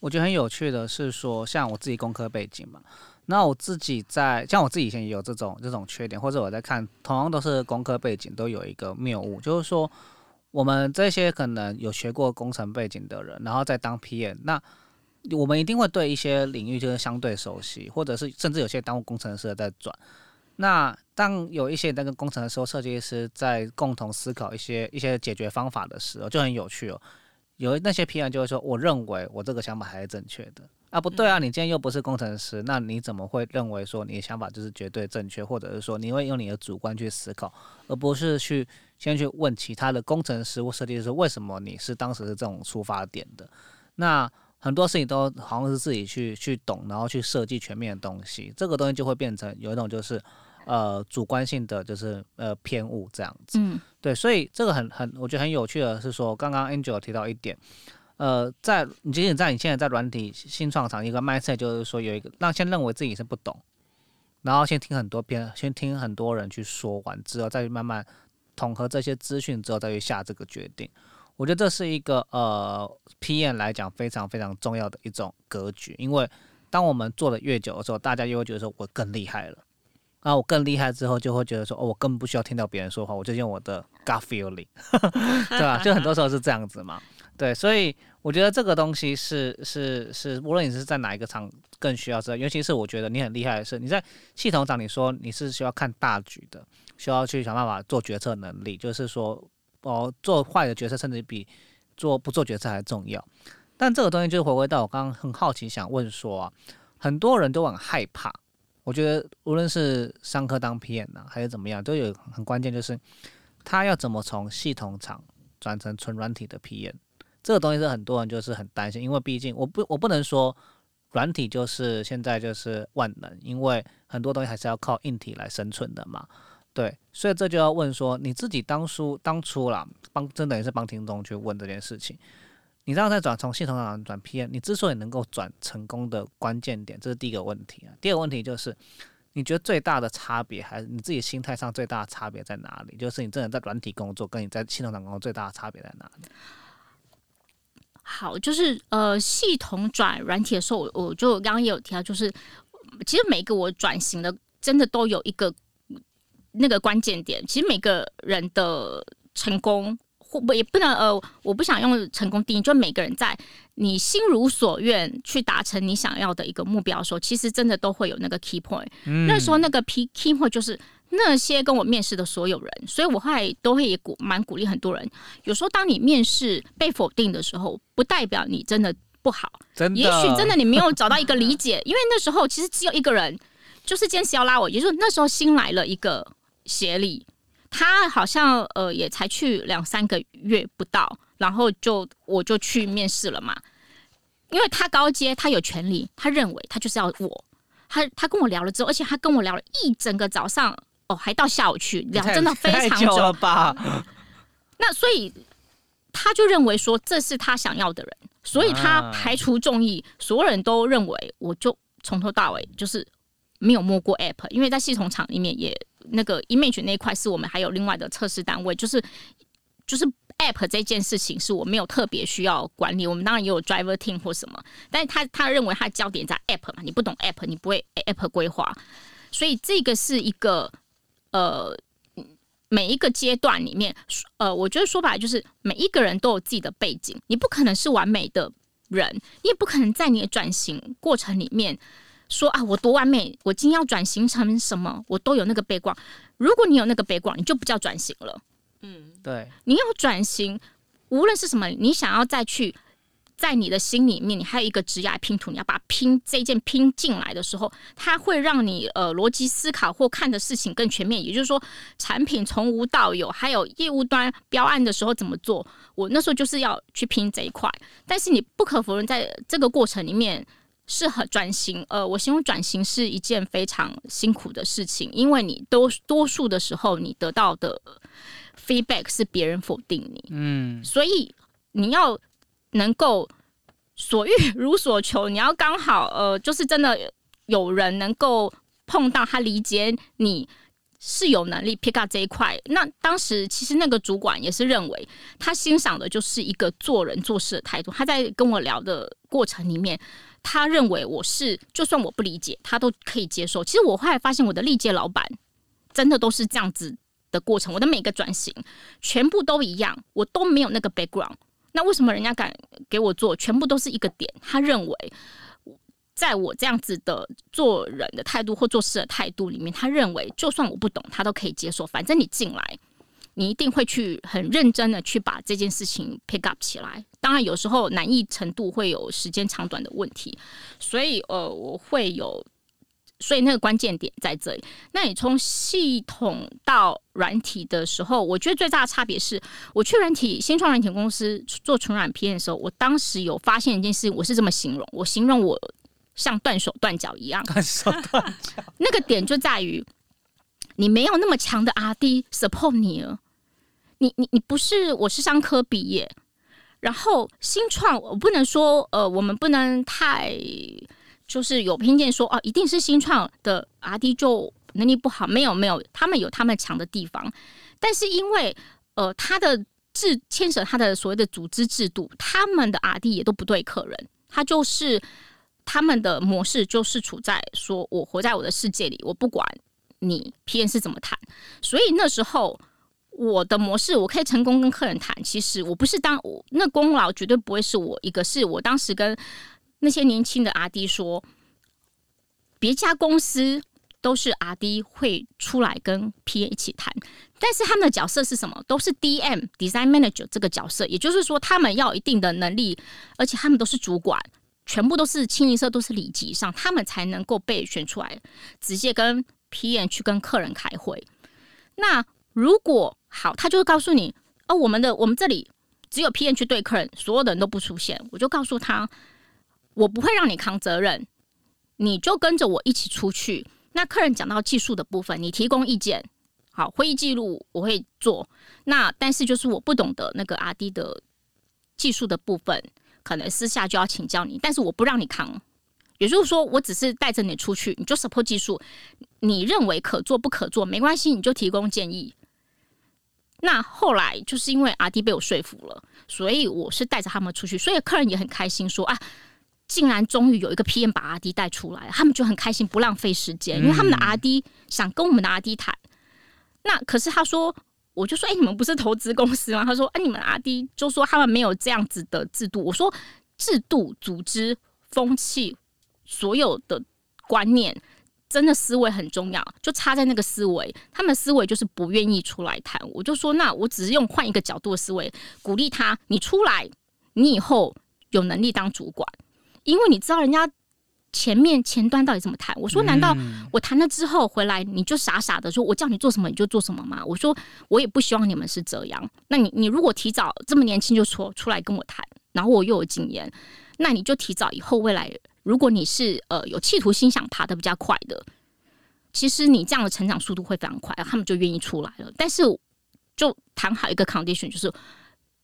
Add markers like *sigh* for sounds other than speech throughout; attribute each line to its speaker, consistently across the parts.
Speaker 1: 我觉得很有趣的是说，像我自己工科背景嘛，那我自己在像我自己以前也有这种这种缺点，或者我在看同样都是工科背景，都有一个谬误，就是说我们这些可能有学过工程背景的人，然后再当 PM，那我们一定会对一些领域就是相对熟悉，或者是甚至有些当过工程师的在转。那当有一些那个工程师或设计师在共同思考一些一些解决方法的时候，就很有趣哦。有那些 P R 就会说，我认为我这个想法还是正确的啊，不对啊，你今天又不是工程师，那你怎么会认为说你的想法就是绝对正确，或者是说你会用你的主观去思考，而不是去先去问其他的工程师或设计师为什么你是当时是这种出发点的？那很多事情都好像是自己去去懂，然后去设计全面的东西，这个东西就会变成有一种就是。呃，主观性的就是呃偏误这样子，嗯，对，所以这个很很，我觉得很有趣的是说，刚刚 Angel 提到一点，呃，在你仅仅在你现在在软体新创厂一个 mindset，就是说有一个让先认为自己是不懂，然后先听很多篇，先听很多人去说完之后，再去慢慢统合这些资讯之后，再去下这个决定。我觉得这是一个呃 PM 来讲非常非常重要的一种格局，因为当我们做的越久的时候，大家又会觉得说我更厉害了。那我更厉害之后，就会觉得说，哦，我根本不需要听到别人说话，我就用我的 gut feeling，*laughs* 对吧？就很多时候是这样子嘛。对，所以我觉得这个东西是是是，无论你是在哪一个场，更需要知道。尤其是我觉得你很厉害的是，你在系统上，你说你是需要看大局的，需要去想办法做决策能力，就是说，哦，做坏的决策甚至比做不做决策还重要。但这个东西就回归到我刚刚很好奇想问说啊，很多人都很害怕。我觉得无论是上课当 PM 呢，还是怎么样，都有很关键，就是他要怎么从系统厂转成纯软体的 PM，这个东西是很多人就是很担心，因为毕竟我不我不能说软体就是现在就是万能，因为很多东西还是要靠硬体来生存的嘛。对，所以这就要问说你自己当初当初啦，帮真的也是帮听众去问这件事情。你这样在转从系统上转 P，N，你之所以能够转成功的关键点，这是第一个问题啊。第二个问题就是，你觉得最大的差别还是你自己心态上最大的差别在哪里？就是你真的在软体工作，跟你在系统上工作最大的差别在哪里？
Speaker 2: 好，就是呃，系统转软体的时候，我我就刚刚也有提到，就是其实每个我转型的，真的都有一个那个关键点。其实每个人的成功。或不也不能呃，我不想用成功定义，就每个人在你心如所愿去达成你想要的一个目标的时候，其实真的都会有那个 key point。那时候那个 key key point 就是那些跟我面试的所有人，所以我后来都会也鼓蛮鼓励很多人。有时候当你面试被否定的时候，不代表你真的不好，
Speaker 1: 真
Speaker 2: 的，也许真的你没有找到一个理解，因为那时候其实只有一个人就是坚持要拉我，也就是那时候新来了一个协理。他好像呃也才去两三个月不到，然后就我就去面试了嘛。因为他高阶，他有权利，他认为他就是要我。他他跟我聊了之后，而且他跟我聊了一整个早上，哦，还到下午去聊，真的非常久
Speaker 1: 了吧？*laughs*
Speaker 2: 那所以他就认为说这是他想要的人，所以他排除众议，所有人都认为我就从头到尾就是没有摸过 app，因为在系统厂里面也。那个 image 那一块是我们还有另外的测试单位，就是就是 app 这件事情是我没有特别需要管理。我们当然也有 driver team 或什么，但是他他认为他焦点在 app 嘛，你不懂 app，你不会 app 规划，所以这个是一个呃每一个阶段里面，呃，我觉得说白了就是每一个人都有自己的背景，你不可能是完美的人，你也不可能在你的转型过程里面。说啊，我多完美！我今天要转型成什么？我都有那个背光。如果你有那个背光，你就不叫转型了。
Speaker 1: 嗯，对。
Speaker 2: 你要转型，无论是什么，你想要再去在你的心里面，你还有一个职业拼图，你要把拼这件拼进来的时候，它会让你呃逻辑思考或看的事情更全面。也就是说，产品从无到有，还有业务端标案的时候怎么做，我那时候就是要去拼这一块。但是你不可否认，在这个过程里面是很转型。呃，我形容转型是一件非常辛苦的事情，因为你多多数的时候，你得到的 feedback 是别人否定你，嗯，所以你要。能够所欲如所求，你要刚好呃，就是真的有人能够碰到他理解你是有能力 pick up 这一块。那当时其实那个主管也是认为他欣赏的就是一个做人做事的态度。他在跟我聊的过程里面，他认为我是就算我不理解，他都可以接受。其实我后来发现，我的历届老板真的都是这样子的过程。我的每个转型全部都一样，我都没有那个 background。那为什么人家敢给我做？全部都是一个点。他认为，在我这样子的做人的态度或做事的态度里面，他认为就算我不懂，他都可以接受。反正你进来，你一定会去很认真的去把这件事情 pick up 起来。当然，有时候难易程度会有时间长短的问题，所以呃，我会有。所以那个关键点在这里。那你从系统到软体的时候，我觉得最大的差别是，我去软体新创软体公司做纯软片的时候，我当时有发现一件事，我是这么形容：我形容我像断手断脚一样。
Speaker 1: 断手断脚。
Speaker 2: 那个点就在于，你没有那么强的 R D support 你了。你你你不是我是商科毕业，然后新创我不能说呃，我们不能太。就是有偏见说哦，一定是新创的 R D 就能力不好，没有没有，他们有他们强的地方，但是因为呃，他的制牵涉他的所谓的组织制度，他们的 R D 也都不对客人，他就是他们的模式就是处在说我活在我的世界里，我不管你 P N 是怎么谈，所以那时候我的模式我可以成功跟客人谈，其实我不是当我那功劳绝对不会是我一个，是我当时跟。那些年轻的阿弟说，别家公司都是阿弟会出来跟 P N 一起谈，但是他们的角色是什么？都是 D M Design Manager 这个角色，也就是说，他们要一定的能力，而且他们都是主管，全部都是清一色都是里级上，他们才能够被选出来，直接跟 P M 去跟客人开会。那如果好，他就会告诉你，哦，我们的我们这里只有 P M 去对客人，所有的人都不出现，我就告诉他。我不会让你扛责任，你就跟着我一起出去。那客人讲到技术的部分，你提供意见，好，会议记录我会做。那但是就是我不懂得那个阿 D 的技术的部分，可能私下就要请教你。但是我不让你扛，也就是说，我只是带着你出去，你就 support 技术，你认为可做不可做没关系，你就提供建议。那后来就是因为阿弟被我说服了，所以我是带着他们出去，所以客人也很开心说啊。竟然终于有一个 PM 把阿弟带出来，他们就很开心，不浪费时间，因为他们的阿弟想跟我们的阿弟谈。那可是他说，我就说，哎，你们不是投资公司吗？他说，哎，你们阿弟就说他们没有这样子的制度。我说，制度、组织、风气，所有的观念，真的思维很重要，就差在那个思维，他们思维就是不愿意出来谈。我就说，那我只是用换一个角度的思维，鼓励他，你出来，你以后有能力当主管。因为你知道人家前面前端到底怎么谈，我说难道我谈了之后回来你就傻傻的说我叫你做什么你就做什么吗？我说我也不希望你们是这样。那你你如果提早这么年轻就说出来跟我谈，然后我又有经验，那你就提早以后未来如果你是呃有企图心想爬的比较快的，其实你这样的成长速度会非常快，他们就愿意出来了。但是就谈好一个 condition，就是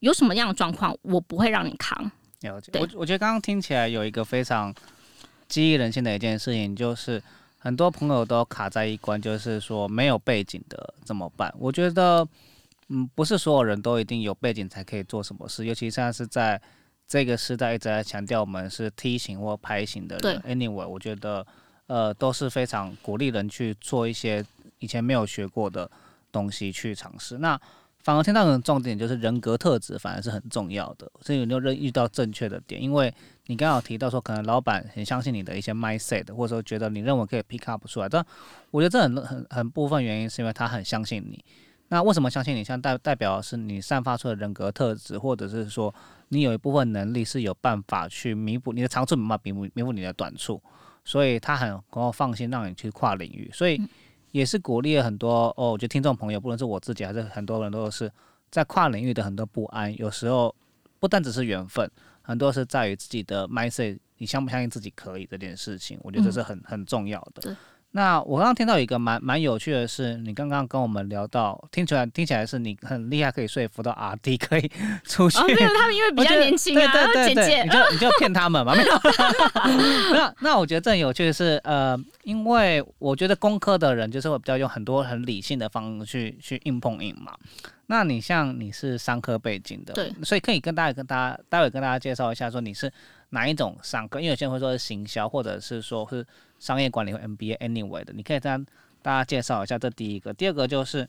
Speaker 2: 有什么样的状况我不会让你扛。
Speaker 1: 了解，我我觉得刚刚听起来有一个非常激励人心的一件事情，就是很多朋友都卡在一关，就是说没有背景的怎么办？我觉得，嗯，不是所有人都一定有背景才可以做什么事，尤其现在是在这个时代一直在强调我们是梯形或拍型的人。Anyway，我觉得呃都是非常鼓励人去做一些以前没有学过的东西去尝试。那反而听到的重点就是人格特质，反而是很重要的。所以你就认遇到正确的点，因为你刚好提到说，可能老板很相信你的一些 mindset，或者说觉得你认为可以 pick up 出来。但我觉得这很很很部分原因是因为他很相信你，那为什么相信你？像代代表是你散发出的人格特质，或者是说你有一部分能力是有办法去弥补你的长处，没办法弥补弥补你的短处，所以他很能够放心让你去跨领域，所以也是鼓励了很多哦。我觉得听众朋友，不论是我自己还是很多人都是在跨领域的很多不安，有时候不单只是缘分，很多是在于自己的 mindset，你相不相信自己可以这件事情，我觉得这是很很重要的。那我刚刚听到一个蛮蛮有趣的是，你刚刚跟我们聊到，听起来听起来是你很厉害，可以说服到阿弟可以出去。
Speaker 2: 哦，没有，他们因为比较年轻啊，姐姐，
Speaker 1: 你就你就骗他们嘛，*laughs* 没有。那那我觉得更有趣的是，呃，因为我觉得工科的人就是会比较用很多很理性的方式去去硬碰硬嘛。那你像你是商科背景的，
Speaker 2: 对，
Speaker 1: 所以可以跟大家跟大家待会跟大家介绍一下，说你是哪一种商科，因为有些人会说是行销，或者是说是商业管理和 MBA anyway 的，你可以跟大家介绍一下。这第一个，第二个就是，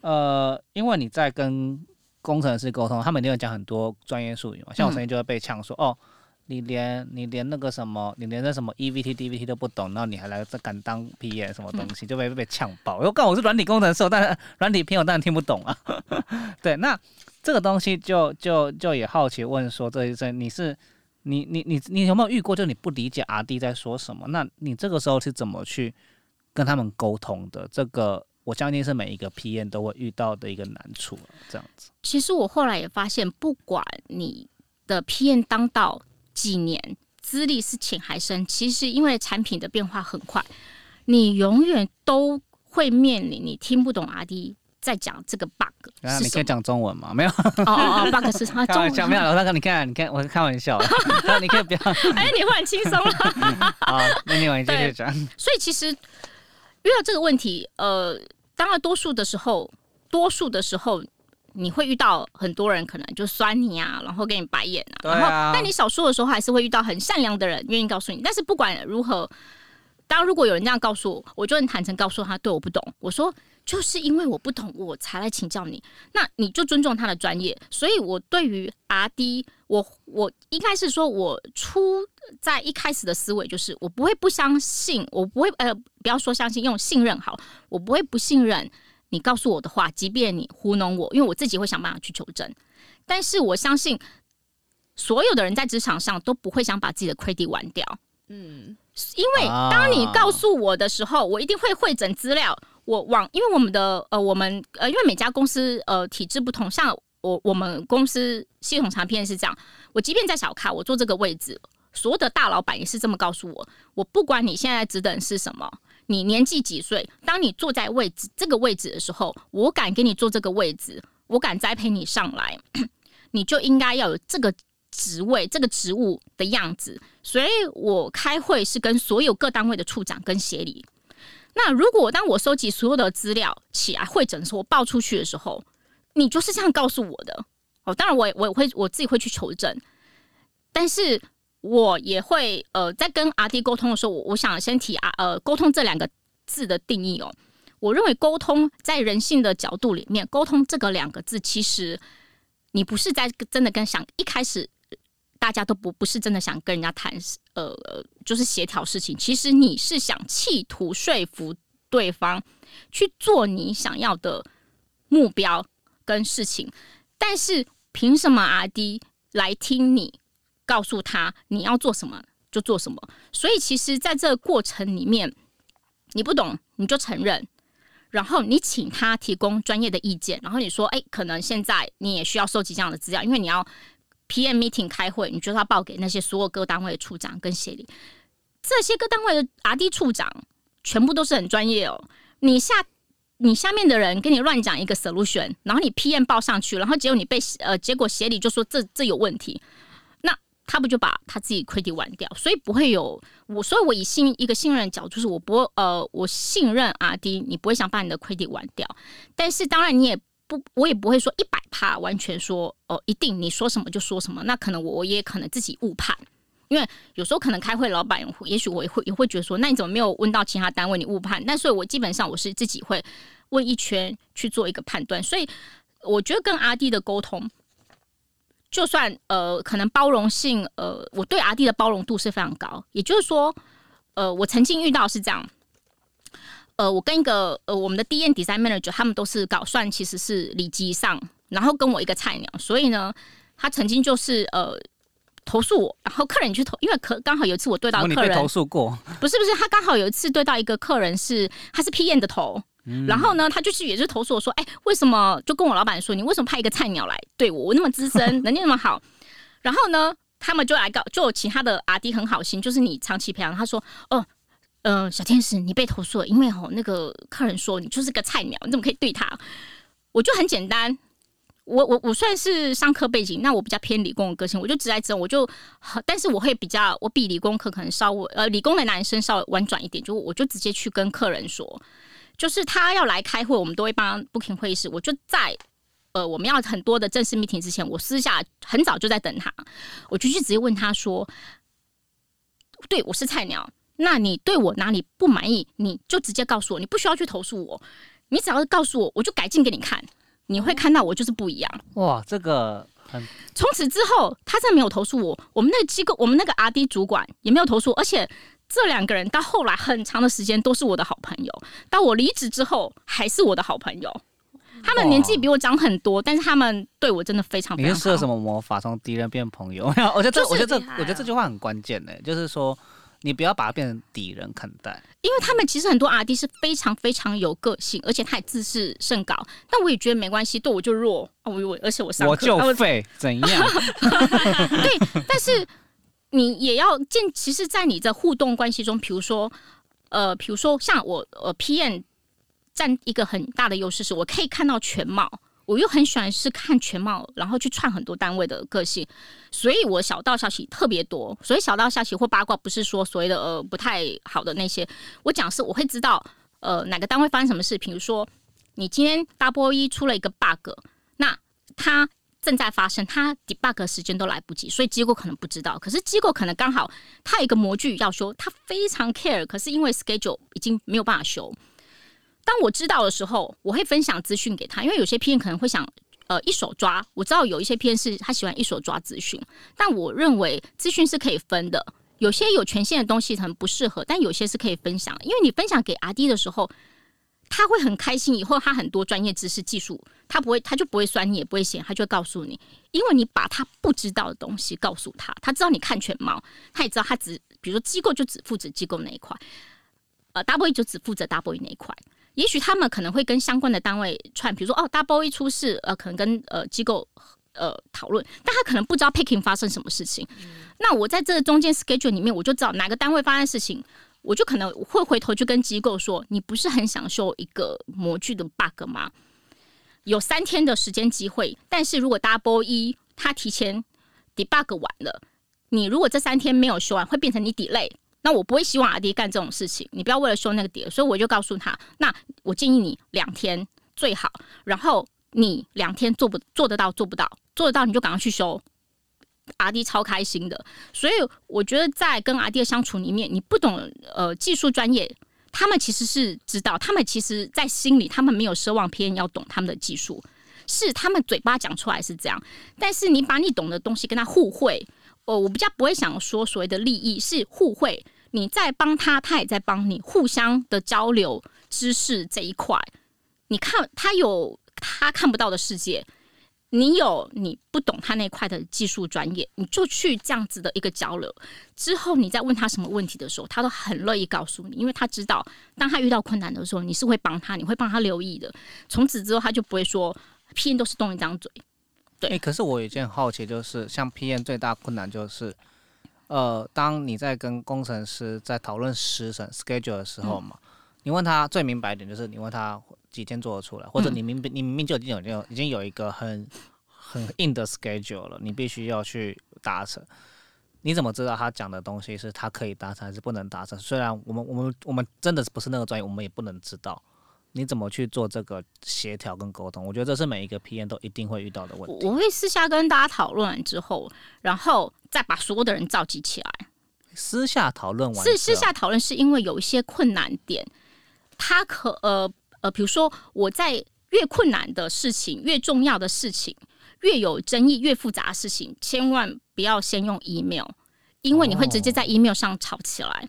Speaker 1: 呃，因为你在跟工程师沟通，他们一定会讲很多专业术语嘛，像我曾经就会被呛说，哦。你连你连那个什么，你连那什么 EVT、DVT 都不懂，然后你还来这敢当 PM 什么东西，就被被呛爆。我告我是软体工程师，但是软体 PM 我当然听不懂啊。*laughs* 对，那这个东西就就就也好奇问说，这一这你是你你你你有没有遇过，就是你不理解 RD 在说什么？那你这个时候是怎么去跟他们沟通的？这个我相信是每一个 PM 都会遇到的一个难处。这样子，
Speaker 2: 其实我后来也发现，不管你的 PM 当到。几年资历是浅还深，其实因为产品的变化很快，你永远都会面临你听不懂阿弟在讲这个 bug。
Speaker 1: 啊，你可以讲中文吗？没有。
Speaker 2: 哦哦，bug *laughs* 是他中
Speaker 1: 文。没有，老大哥你看，你看，我是开玩笑。*laughs* 你可以不要。
Speaker 2: 哎，你会很轻松了。*laughs*
Speaker 1: 好，那你往继续讲。
Speaker 2: 所以其实遇到这个问题，呃，当然多数的时候，多数的时候。你会遇到很多人可能就酸你啊，然后给你白眼啊，然后但你少数的时候还是会遇到很善良的人愿意告诉你。但是不管如何，当如果有人这样告诉我，我就很坦诚告诉他，对我不懂。我说就是因为我不懂，我才来请教你。那你就尊重他的专业。所以我对于 R D，我我应该是说我初在一开始的思维就是我不会不相信，我不会呃不要说相信，用信任好，我不会不信任。你告诉我的话，即便你糊弄我，因为我自己会想办法去求证。但是我相信，所有的人在职场上都不会想把自己的 credit 玩掉。嗯，因为当你告诉我的时候，我一定会会诊资料。我往，因为我们的呃，我们呃，因为每家公司呃体制不同，像我我们公司系统产品是这样。我即便在小咖，我坐这个位置，所有的大老板也是这么告诉我。我不管你现在职等是什么。你年纪几岁？当你坐在位置这个位置的时候，我敢给你坐这个位置，我敢栽培你上来，你就应该要有这个职位、这个职务的样子。所以我开会是跟所有各单位的处长跟协理。那如果当我收集所有的资料起来会诊的时候，我报出去的时候，你就是这样告诉我的。哦，当然我我会我自己会去求证，但是。我也会呃，在跟阿弟沟通的时候，我我想先提啊呃，沟通这两个字的定义哦。我认为沟通在人性的角度里面，沟通这个两个字，其实你不是在真的跟想一开始大家都不不是真的想跟人家谈呃，就是协调事情。其实你是想企图说服对方去做你想要的目标跟事情，但是凭什么阿迪来听你？告诉他你要做什么就做什么，所以其实在这个过程里面，你不懂你就承认，然后你请他提供专业的意见，然后你说，哎，可能现在你也需要收集这样的资料，因为你要 PM meeting 开会，你就要报给那些所有各单位的处长跟协理，这些各单位的 RD 处长全部都是很专业哦。你下你下面的人跟你乱讲一个 solution，然后你 PM 报上去，然后结果你被呃，结果协理就说这这有问题。那他不就把他自己 credit 玩掉，所以不会有我，所以我以信一个信任的角度，就是我不呃，我信任阿迪，你不会想把你的 credit 玩掉。但是当然你也不，我也不会说一百趴完全说哦，一定你说什么就说什么。那可能我也可能自己误判，因为有时候可能开会老板也许我也会也会觉得说，那你怎么没有问到其他单位你误判？那所以我基本上我是自己会问一圈去做一个判断。所以我觉得跟阿弟的沟通。就算呃，可能包容性呃，我对阿弟的包容度是非常高。也就是说，呃，我曾经遇到是这样，呃，我跟一个呃我们的 D N design manager，他们都是搞算，其实是里级上，然后跟我一个菜鸟，所以呢，他曾经就是呃投诉我，然后客人去投，因为可刚好有一次我对到客人
Speaker 1: 投诉过，
Speaker 2: 不是不是，他刚好有一次对到一个客人是他是 P N 的头。然后呢，他就是也是投诉我说，哎，为什么就跟我老板说，你为什么派一个菜鸟来对我？我那么资深，*laughs* 能力那么好。然后呢，他们就来搞，就其他的阿弟很好心，就是你长期培养。他说，哦，呃，小天使，你被投诉了，因为哦，那个客人说你就是个菜鸟，你怎么可以对他？我就很简单，我我我算是商科背景，那我比较偏理工的个性，我就直来直往，我就，但是我会比较，我比理工科可能稍微，呃，理工的男生稍微婉转一点，就我就直接去跟客人说。就是他要来开会，我们都会帮 booking 会议室。我就在呃，我们要很多的正式 meeting 之前，我私下很早就在等他，我就去直接问他说：“对我是菜鸟，那你对我哪里不满意？你就直接告诉我，你不需要去投诉我，你只要告诉我，我就改进给你看。你会看到我就是不一样。”
Speaker 1: 哇，这个很。
Speaker 2: 从此之后，他真的没有投诉我，我们那个机构，我们那个 R D 主管也没有投诉，而且。这两个人到后来很长的时间都是我的好朋友，到我离职之后还是我的好朋友。他们年纪比我长很多，但是他们对我真的非常非常好。
Speaker 1: 你是施了什么魔法，从敌人变朋友？*laughs* 我觉得这，我觉得这，我觉得这句话很关键呢，就是说你不要把它变成敌人看待。
Speaker 2: 因为他们其实很多阿弟是非常非常有个性，而且他也自视甚高。但我也觉得没关系，对我就弱，我我而且我上
Speaker 1: 我就废，怎样？*laughs*
Speaker 2: 对，但是。你也要见，其实，在你的互动关系中，比如说，呃，比如说像我，呃，PM 占一个很大的优势，是我可以看到全貌，我又很喜欢是看全貌，然后去串很多单位的个性，所以我小道消息特别多。所以小道消息或八卦，不是说所谓的呃不太好的那些，我讲是我会知道，呃，哪个单位发生什么事。比如说，你今天 Double 一出了一个 bug，那他。正在发生，他 debug 时间都来不及，所以机构可能不知道。可是机构可能刚好他有一个模具要修，他非常 care，可是因为 schedule 已经没有办法修。当我知道的时候，我会分享资讯给他，因为有些 PM 可能会想呃一手抓。我知道有一些片是他喜欢一手抓资讯，但我认为资讯是可以分的。有些有权限的东西可能不适合，但有些是可以分享，因为你分享给 RD 的时候。他会很开心，以后他很多专业知识、技术，他不会，他就不会酸你，也不会嫌，他就告诉你，因为你把他不知道的东西告诉他，他知道你看全貌，他也知道他只，比如说机构就只负责机构那一块，呃，W E 就只负责 W E 那一块，也许他们可能会跟相关的单位串，比如说哦，double E 出事，呃，可能跟呃机构呃讨论，但他可能不知道 picking 发生什么事情，那我在这中间 schedule 里面，我就知道哪个单位发生事情。我就可能会回头去跟机构说：“你不是很想修一个模具的 bug 吗？有三天的时间机会，但是如果 double 一他提前 debug 完了，你如果这三天没有修完，会变成你 delay。那我不会希望阿迪干这种事情，你不要为了修那个碟。所以我就告诉他：那我建议你两天最好，然后你两天做不做得到？做不到，做得到你就赶快去修。”阿弟超开心的，所以我觉得在跟阿弟的相处里面，你不懂呃技术专业，他们其实是知道，他们其实在心里，他们没有奢望偏要懂他们的技术，是他们嘴巴讲出来是这样，但是你把你懂的东西跟他互惠，我，我比较不会想说所谓的利益是互惠，你在帮他，他也在帮你，互相的交流知识这一块，你看他有他看不到的世界。你有你不懂他那块的技术专业，你就去这样子的一个交流之后，你再问他什么问题的时候，他都很乐意告诉你，因为他知道当他遇到困难的时候，你是会帮他，你会帮他留意的。从此之后，他就不会说 P N 都是动一张嘴。对，
Speaker 1: 可是我有一件好奇，就是像 P N 最大困难就是，呃，当你在跟工程师在讨论时程 schedule 的时候嘛，你问他最明白一点，就是你问他。几天做得出来，或者你明你明明就已经有有已经有一个很很硬的 schedule 了，你必须要去达成。你怎么知道他讲的东西是他可以达成还是不能达成？虽然我们我们我们真的不是那个专业，我们也不能知道。你怎么去做这个协调跟沟通？我觉得这是每一个 PM 都一定会遇到的问
Speaker 2: 题。我会私下跟大家讨论完之后，然后再把所有的人召集起来。
Speaker 1: 私下讨论完
Speaker 2: 是私下讨论，是因为有一些困难点，他可呃。呃，比如说我在越困难的事情、越重要的事情、越有争议、越复杂的事情，千万不要先用 email，因为你会直接在 email 上吵起来。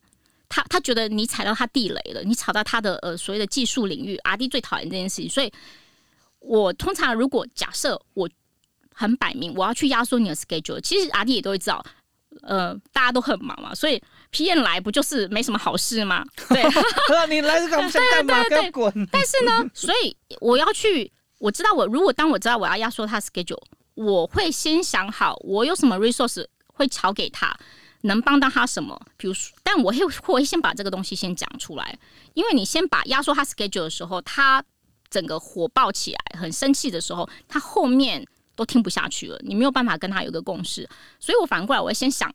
Speaker 2: 他他觉得你踩到他地雷了，你踩到他的呃所谓的技术领域阿弟最讨厌这件事情，所以我通常如果假设我很摆明我要去压缩你的 schedule，其实阿弟也都会知道，呃，大家都很忙嘛，所以 P N 来不就是没什么好事吗？对，*laughs*
Speaker 1: 你来这干嘛？想干嘛？给我滚！
Speaker 2: 但是呢，所以我要去，我知道我如果当我知道我要压缩他 schedule，我会先想好我有什么 resource 会炒给他。能帮到他什么？比如说，但我会会先把这个东西先讲出来，因为你先把压缩他 schedule 的时候，他整个火爆起来，很生气的时候，他后面都听不下去了，你没有办法跟他有个共识。所以我反过来，我会先想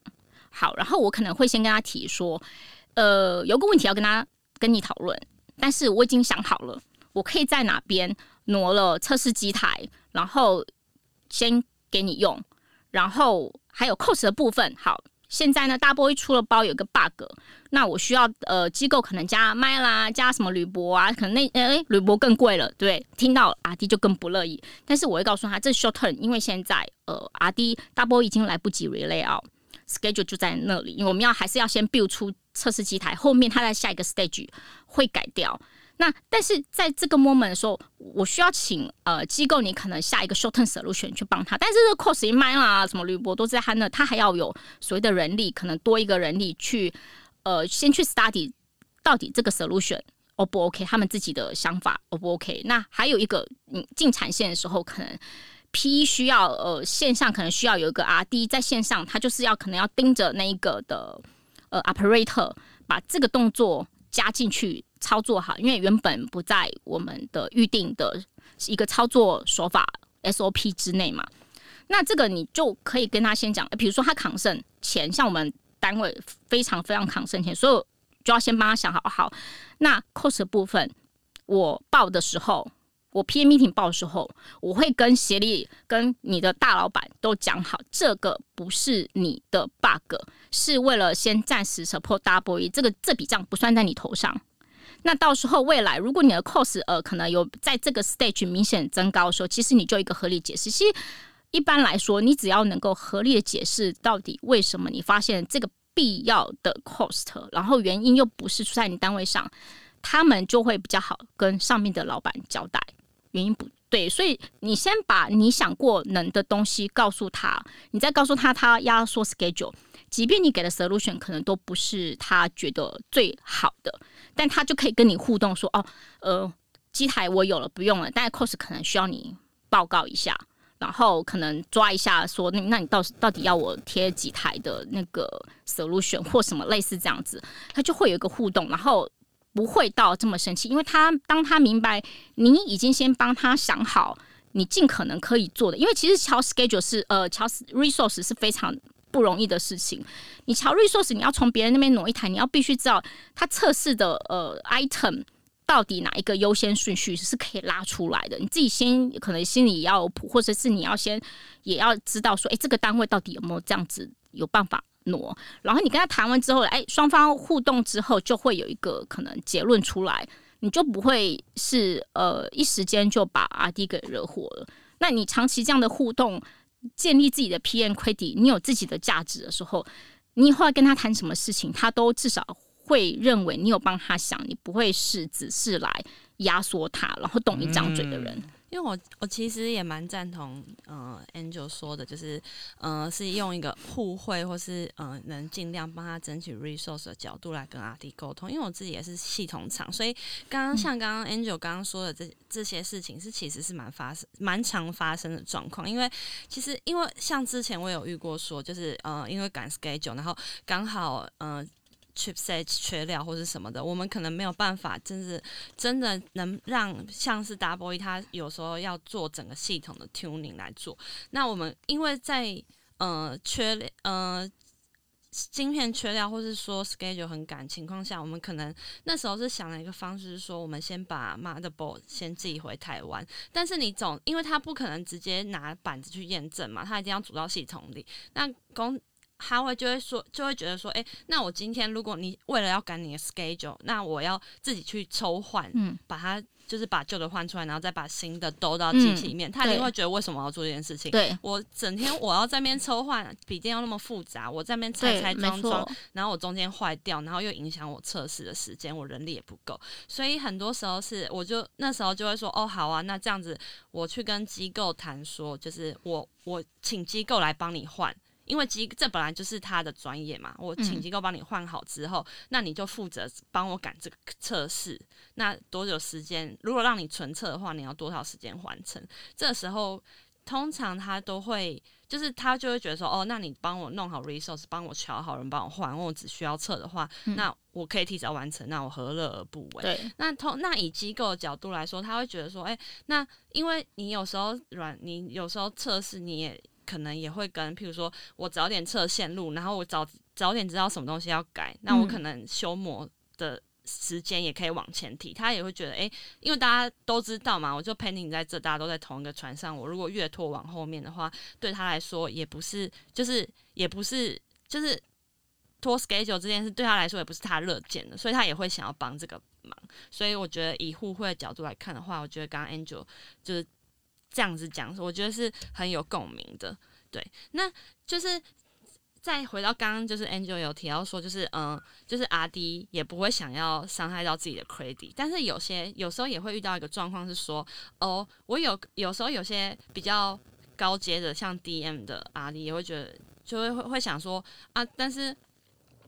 Speaker 2: 好，然后我可能会先跟他提说，呃，有个问题要跟他跟你讨论，但是我已经想好了，我可以在哪边挪了测试机台，然后先给你用，然后还有 cos 的部分，好。现在呢，大波一出了包，有个 bug，那我需要呃机构可能加麦啦，加什么铝箔啊，可能那诶铝箔更贵了，对，听到阿迪就更不乐意。但是我会告诉他，这 short term，因为现在呃阿迪大波已经来不及 relay out，schedule 就在那里，因为我们要还是要先 build 出测试机台，后面他在下一个 stage 会改掉。那但是在这个 moment 的时候，我需要请呃机构，你可能下一个 short term solution 去帮他。但是这个 cost 一卖啦，什么铝箔都在他那，他还要有所谓的人力，可能多一个人力去呃先去 study 到底这个 solution O 不 OK，他们自己的想法 O 不 OK。那还有一个，你进产线的时候，可能 P 需要呃线上可能需要有一个 RD 在线上，他就是要可能要盯着那一个的呃 operator 把这个动作加进去。操作好，因为原本不在我们的预定的一个操作手法 SOP 之内嘛。那这个你就可以跟他先讲，比如说他扛胜前，像我们单位非常非常扛胜前，所以就要先帮他想好好。那 cost 部分我报的时候，我 PM meeting 报的时候，我会跟协力跟你的大老板都讲好，这个不是你的 bug，是为了先暂时 support double E，这个这笔账不算在你头上。那到时候未来，如果你的 cost 呃可能有在这个 stage 明显增高的时候，其实你就一个合理解释。其实一般来说，你只要能够合理的解释到底为什么你发现这个必要的 cost，然后原因又不是出在你单位上，他们就会比较好跟上面的老板交代原因不对。所以你先把你想过能的东西告诉他，你再告诉他他压缩 schedule，即便你给的 solution 可能都不是他觉得最好的。但他就可以跟你互动说哦，呃，机台我有了，不用了。但 cos 可能需要你报告一下，然后可能抓一下说，那那你到到底要我贴几台的那个 solution 或什么类似这样子，他就会有一个互动，然后不会到这么生气，因为他当他明白你已经先帮他想好，你尽可能可以做的，因为其实调 schedule 是呃调 resource 是非常。不容易的事情，你乔瑞硕士你要从别人那边挪一台，你要必须知道他测试的呃 item 到底哪一个优先顺序是可以拉出来的。你自己先可能心里要谱，或者是你要先也要知道说，哎，这个单位到底有没有这样子有办法挪。然后你跟他谈完之后，哎，双方互动之后就会有一个可能结论出来，你就不会是呃一时间就把阿弟给惹火了。那你长期这样的互动。建立自己的 P N credit，你有自己的价值的时候，你以后要跟他谈什么事情，他都至少会认为你有帮他想，你不会是只是来压缩他，然后动一张嘴的人。
Speaker 3: 因为我我其实也蛮赞同，呃，Angel 说的，就是，呃，是用一个互惠或是呃，能尽量帮他争取 resource 的角度来跟阿弟沟通。因为我自己也是系统厂，所以刚刚像刚刚 Angel 刚刚说的这这些事情，是其实是蛮发生、蛮常发生的状况。因为其实因为像之前我有遇过说，就是呃，因为赶 schedule，然后刚好呃。Chipset 缺料或者什么的，我们可能没有办法，真是真的能让像是 Double E，它有时候要做整个系统的 tuning 来做。那我们因为在呃缺呃晶片缺料，或是说 schedule 很赶情况下，我们可能那时候是想了一个方式，是说我们先把 motherboard 先寄回台湾。但是你总因为他不可能直接拿板子去验证嘛，他一定要组到系统里。那公他会就会说，就会觉得说，哎、那我今天如果你为了要赶你的 schedule，那我要自己去抽换，
Speaker 2: 嗯
Speaker 3: 把它就是把旧的换出来，然后再把新的兜到机器里面，他一定会觉得为什么要做这件事情？
Speaker 2: 对
Speaker 3: 我整天我要在那边抽换，笔电要那么复杂，我在那边拆，拆装装，，然后我中间坏掉，然后又影响我测试的时间，我人力也不够，所以很多时候是我就那时候就会说，哦，好啊，那这样子我去跟机构谈说，就是我我请机构来帮你换。因为机这本来就是他的专业嘛，我请
Speaker 2: 嗯
Speaker 3: 机构帮你换好之后，那你就负责帮我赶这个测试。那多久时间？如果让你纯测的话，你要多少时间完成？这时候通常他都会，就是他就会觉得说，哦，那你帮我弄好 resource，帮我瞧好人帮我换，我只需要测的话，
Speaker 2: 嗯
Speaker 3: 那我可以提早完成，那我何乐而不为？
Speaker 2: 对，
Speaker 3: 那通那以机构的角度来说，他会觉得说，哎、那因为你有时候软，你有时候测试你也可能也会跟，譬如说我早点测线路，然后我早早点知道什么东西要改，那我
Speaker 2: 嗯
Speaker 3: 可能修模的时间也可以往前提。他也会觉得，哎、因为大家都知道嘛，我就陪你在这，大家都在同一个船上，我如果越拖往后面的话，对他来说也不是，就是也不是，就是。拖 schedule 这件事对他来说也不是他乐见的，所以他也会想要帮这个忙。所以我觉得以互惠的角度来看的话，我觉得刚刚 Angel 就是这样子讲，我觉得是很有共鸣的。对，那就是再回到刚刚，就是 Angel 有提到说，就是嗯，就是阿 D 也不会想要伤害到自己的 credit，但是有些有时候也会遇到一个状况是说，哦，我有有时候有些比较高阶的，像 D M 的阿 D 也会觉得，就会会想说啊，但是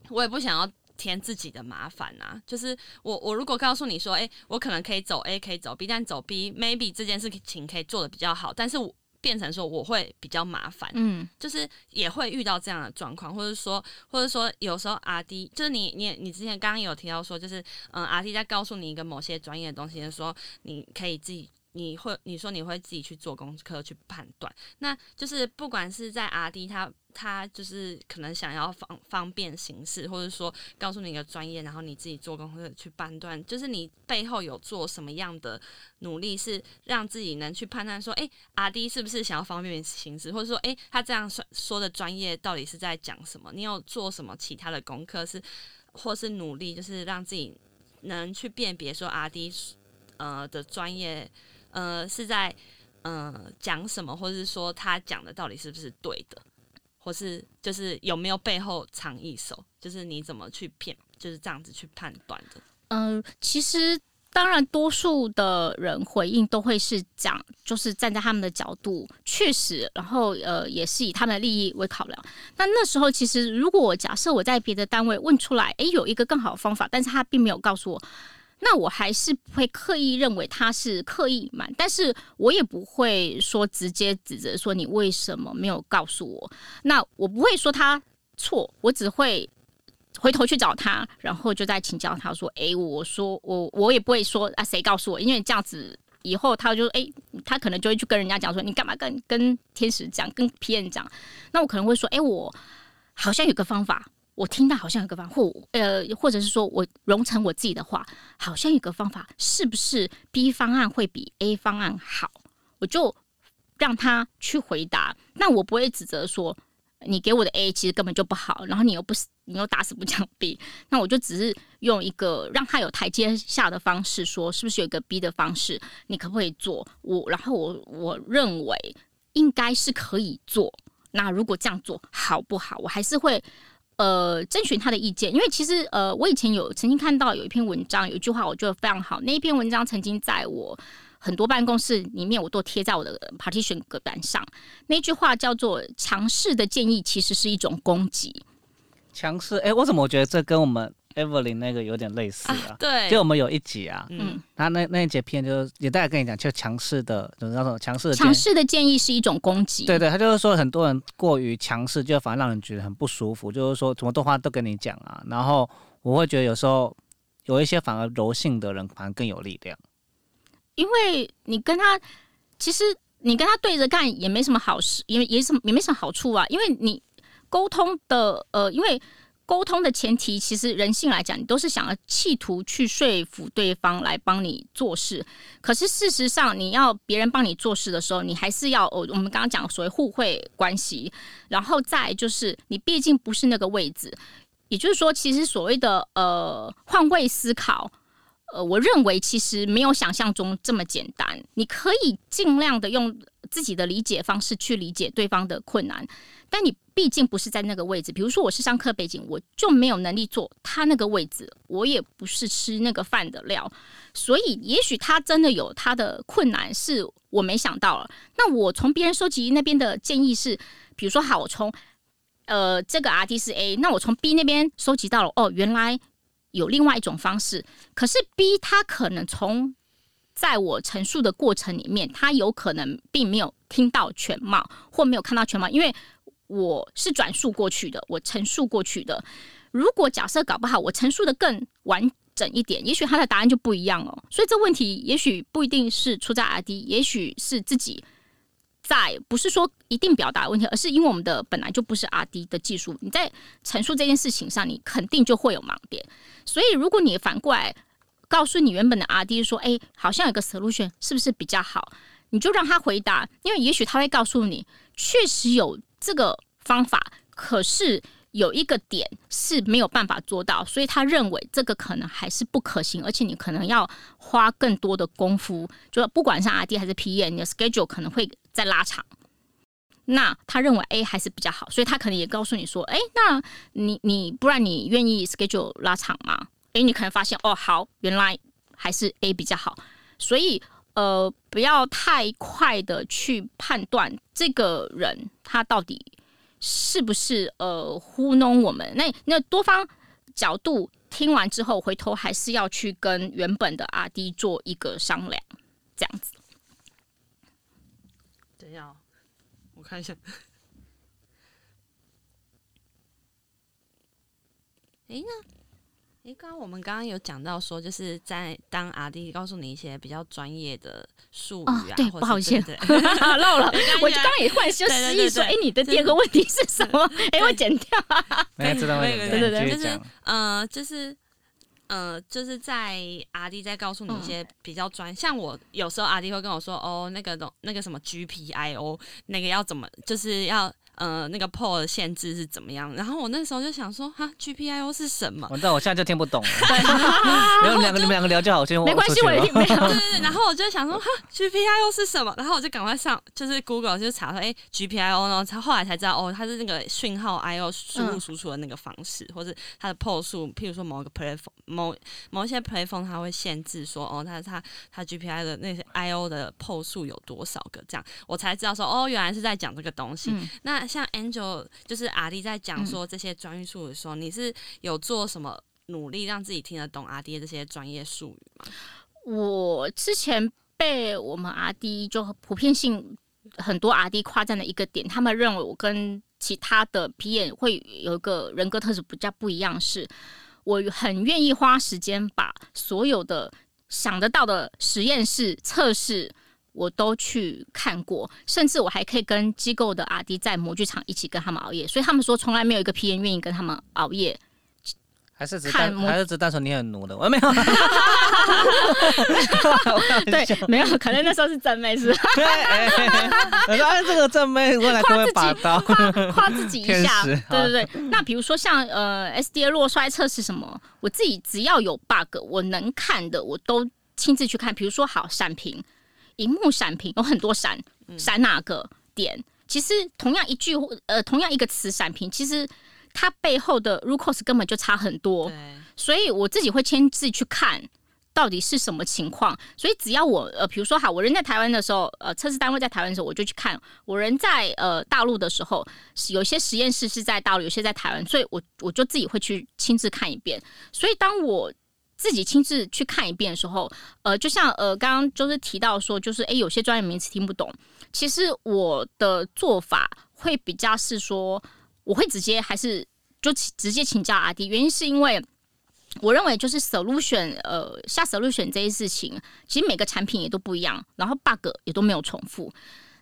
Speaker 3: 我也不想要。添自己的麻烦啊，就是我我如果告诉你说，诶，我可能可以走 A，可以走 B，但走 B，maybe 这件事情可以做的比较好，但是我变成说我会比较麻烦，
Speaker 2: 嗯
Speaker 3: 就是也会遇到这样的状况，或者说，或者说有时候阿 D 就是你你你之前刚刚有提到说，就是嗯阿 D 在告诉你一个某些专业的东西的时候，你可以自己。你会你说你会自己去做功课去判断，那就是不管是在 R D 他他就是可能想要方方便行事，或者说告诉你一个专业，然后你自己做功课去判断，就是你背后有做什么样的努力，是让自己能去判断说，诶 r D 是不是想要方便行事，或者说，诶，他这样说说的专业到底是在讲什么？你有做什么其他的功课是，或是努力，就是让自己能去辨别说 R D 呃的专业呃是在呃讲什么，或者是说他讲的到底是不是对的，或是就是有没有背后藏一手，就是你怎么去骗，就是这样子去判断的。
Speaker 2: 嗯、其实当然，多数的人回应都会是讲，就是站在他们的角度，确实，然后呃，也是以他们的利益为考量。那那时候，其实如果假设我在别的单位问出来，诶，有一个更好的方法，但是他并没有告诉我。那我还是不会刻意认为他是刻意隐瞒，但是我也不会说直接指责说你为什么没有告诉我。那我不会说他错，我只会回头去找他，然后就再请教他说：“诶，我说我我也不会说啊，谁告诉我？因为这样子以后他就诶，他可能就会去跟人家讲说，你干嘛跟跟天使讲，跟 PM 讲？那我可能会说：诶，我好像有个方法。”我听到好像有个方，或呃，或者是说我融成我自己的话，好像有个方法，是不是 B 方案会比 A 方案好？我就让他去回答。那我不会指责说你给我的 A 其实根本就不好，然后你又不是你又打死不讲 B，*laughs* 那我就只是用一个让他有台阶下的方式说，是不是有一个 B 的方式，你可不可以做？我然后我我认为应该是可以做。那如果这样做好不好？我还是会。呃，征询他的意见，因为其实呃，我以前有曾经看到有一篇文章，有一句话我觉得非常好。那一篇文章曾经在我很多办公室里面，我都贴在我的 partition 隔板上。那句话叫做“强势的建议其实是一种攻击
Speaker 1: 强势，哎、我怎么觉得这跟我们 Evelyn 那个有点类似啊？
Speaker 3: 对
Speaker 1: 就我们有一集啊，”。
Speaker 3: 嗯
Speaker 2: 嗯，
Speaker 1: 他那那一节片就是也大概跟你讲，就强势的，就是那种强势的
Speaker 2: 强势的建议是一种攻击。
Speaker 1: 对对，他就是说很多人过于强势，就反而让人觉得很不舒服。就是说什么动话都跟你讲啊，然后我会觉得有时候有一些反而柔性的人反而更有力量。
Speaker 2: 因为你跟他，其实你跟他对着干也没什么好事，也也什么也没什么好处啊。因为你沟通的呃，因为沟通的前提，其实人性来讲，你都是想要企图去说服对方来帮你做事。可是事实上，你要别人帮你做事的时候，你还是要哦，我们刚刚讲所谓互惠关系，然后再就是你毕竟不是那个位置，也就是说，其实所谓的呃换位思考。呃，我认为其实没有想象中这么简单。你可以尽量的用自己的理解方式去理解对方的困难，但你毕竟不是在那个位置。比如说，我是上课背景，我就没有能力做他那个位置，我也不是吃那个饭的料，所以也许他真的有他的困难，是我没想到了。那我从别人收集那边的建议是，比如说，好，我从呃这个 R D 是 A，那我从 B 那边收集到了，哦，原来。有另外一种方式，可是 B 他可能从在我陈述的过程里面，他有可能并没有听到全貌，或没有看到全貌，因为我是转述过去的，我陈述过去的。如果假设搞不好，我陈述的更完整一点，也许他的答案就不一样哦。所以这问题也许不一定是出在 R D，也许是自己。在不是说一定表达问题，而是因为我们的本来就不是 R D 的技术，你在陈述这件事情上，你肯定就会有盲点。所以如果你反过来告诉你原本的 R D 说，哎，好像有个 solution 是不是比较好，你就让他回答，因为也许他会告诉你，确实有这个方法，可是。有一个点是没有办法做到，所以他认为这个可能还是不可行，而且你可能要花更多的功夫，就不管是 R D 还是 P E，你的 schedule 可能会再拉长。那他认为 A 还是比较好，所以他可能也告诉你说：“哎，那你你不然你愿意 schedule 拉长吗？”哎，你可能发现哦，好，原来还是 A 比较好，所以呃，不要太快的去判断这个人他到底。是不是呃糊弄我们？那那多方角度听完之后，回头还是要去跟原本的阿弟做一个商量，这样子。
Speaker 3: 等一下，我看一下。哎那。哎，刚刚我们刚刚有讲到说，就是在当阿弟告诉你一些比较专业的术语啊，
Speaker 2: 对，不好意思，*laughs* 漏了。我刚刚也忽然就失忆说，哎，你的第二个问题是什么？哎，我剪掉。
Speaker 1: 没有知道，对
Speaker 3: 对对，就是呃，就是呃，就是在阿弟在告诉你一些比较专，像我有时候阿弟会跟我说，哦，那个东那个什么 GPIO，那个要怎么，就是要。呃，那个 PO 的限制是怎么样？然后我那时候就想说，哈，GPIO 是什么？
Speaker 1: 我知道，我现在就听不懂了。*laughs* 然后 *laughs* 两个你们两个聊就好，先
Speaker 2: 没关系，我也听不懂。对
Speaker 3: 对对，然后我就想说，哈，GPIO 是什么？然后我就赶快上，就是 Google 就查说，哎，GPIO 呢？才后来才知道，哦，它是那个讯号 IO 输入输出的那个方式，或者它的 PO 数，譬如说某个 platform 某某一些 platform 它会限制说，哦，它它它 GPI 的那些 IO 的 PO 数有多少个？这样我才知道说，哦，原来是在讲这个东西。那像 Angel 就是阿弟在讲说这些专业术语的时候，你是有做什么努力让自己听得懂阿弟的这些专业术语吗？
Speaker 2: 我之前被我们阿弟就普遍性很多阿弟夸赞的一个点，他们认为我跟其他的皮演会有一个人格特质比较不一样，是我很愿意花时间把所有的想得到的实验室测试。我都去看过，甚至我还可以跟机构的阿迪在模具厂一起跟他们熬夜，所以他们说从来没有一个 P N 愿意跟他们熬夜。
Speaker 1: 还是只单还是只单纯你很奴的，我没有。*laughs*
Speaker 2: 对，没有，可能那时候是真妹是。
Speaker 1: 我说这个正妹过来
Speaker 2: 夸自
Speaker 1: 己，
Speaker 2: 夸夸自己一下。对对对，那比如说像呃 S D A 落摔测试什么，我自己只要有 bug，我能看的我都亲自去看。比如说好闪屏。荧幕闪屏有很多闪，闪哪个点？其实同样一句呃，同样一个词闪屏，其实它背后的 root cause 根本就差很多。所以我自己会亲自去看到底是什么情况。所以只要我呃，比如说好，我人在台湾的时候，呃，测试单位在台湾的时候，我就去看；我人在呃大陆的时候，有些实验室是在大陆，有些在台湾，所以我我就自己会去亲自看一遍。所以当我自己亲自去看一遍的时候，呃，就像呃，刚刚就是提到说，就是诶，有些专业名词听不懂。其实我的做法会比较是说，我会直接还是就直接请教阿弟。原因是因为我认为就是 solution，呃，下 solution 这些事情，其实每个产品也都不一样，然后 bug 也都没有重复。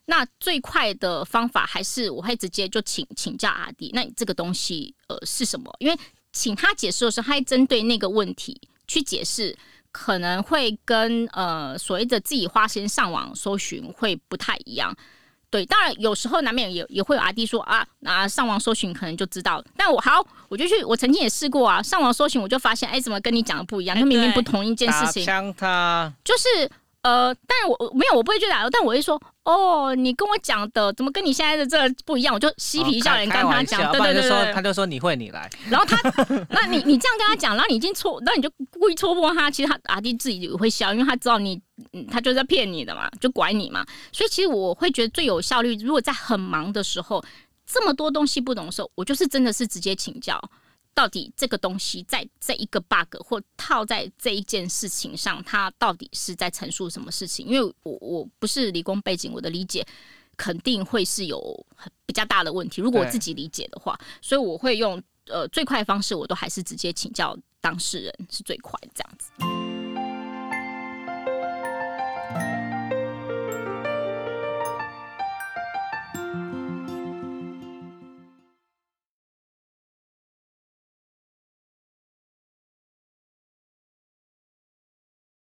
Speaker 2: 那最快的方法还是我会直接就请请教阿弟。那这个东西呃是什么？因为请他解释的时候，他会针对那个问题去解释，可能会跟呃所谓的自己花时间上网搜寻会不太一样。对，当然有时候难免也也会有阿弟说啊，那上网搜寻可能就知道。但我好，我就去，我曾经也试过啊，上网搜寻我就发现，哎，怎么跟你讲的不一样？就明明不同一件事情。
Speaker 1: 枪他
Speaker 2: 就是呃，但是我没有，我不会去打，但我会说，哦，你跟我讲的怎么跟你现在的这个不一样？我就嬉皮笑脸跟他讲，对对对对，
Speaker 1: 他就说你会，你来。*laughs*
Speaker 2: 然后他，那你你这样跟他讲，然后你已经戳，那你就故意戳破他。其实他阿弟自己也会笑，因为他知道你。嗯，他就是在骗你的嘛，就拐你嘛。所以其实我会觉得最有效率，如果在很忙的时候，这么多东西不懂的时候，我就是真的是直接请教，到底这个东西在这一个 bug 或套在这一件事情上，它到底是在陈述什么事情？因为我我不是理工背景，我的理解肯定会是有比较大的问题。如果我自己理解的话，所以我会用呃最快的方式，我都还是直接请教当事人是最快这样子。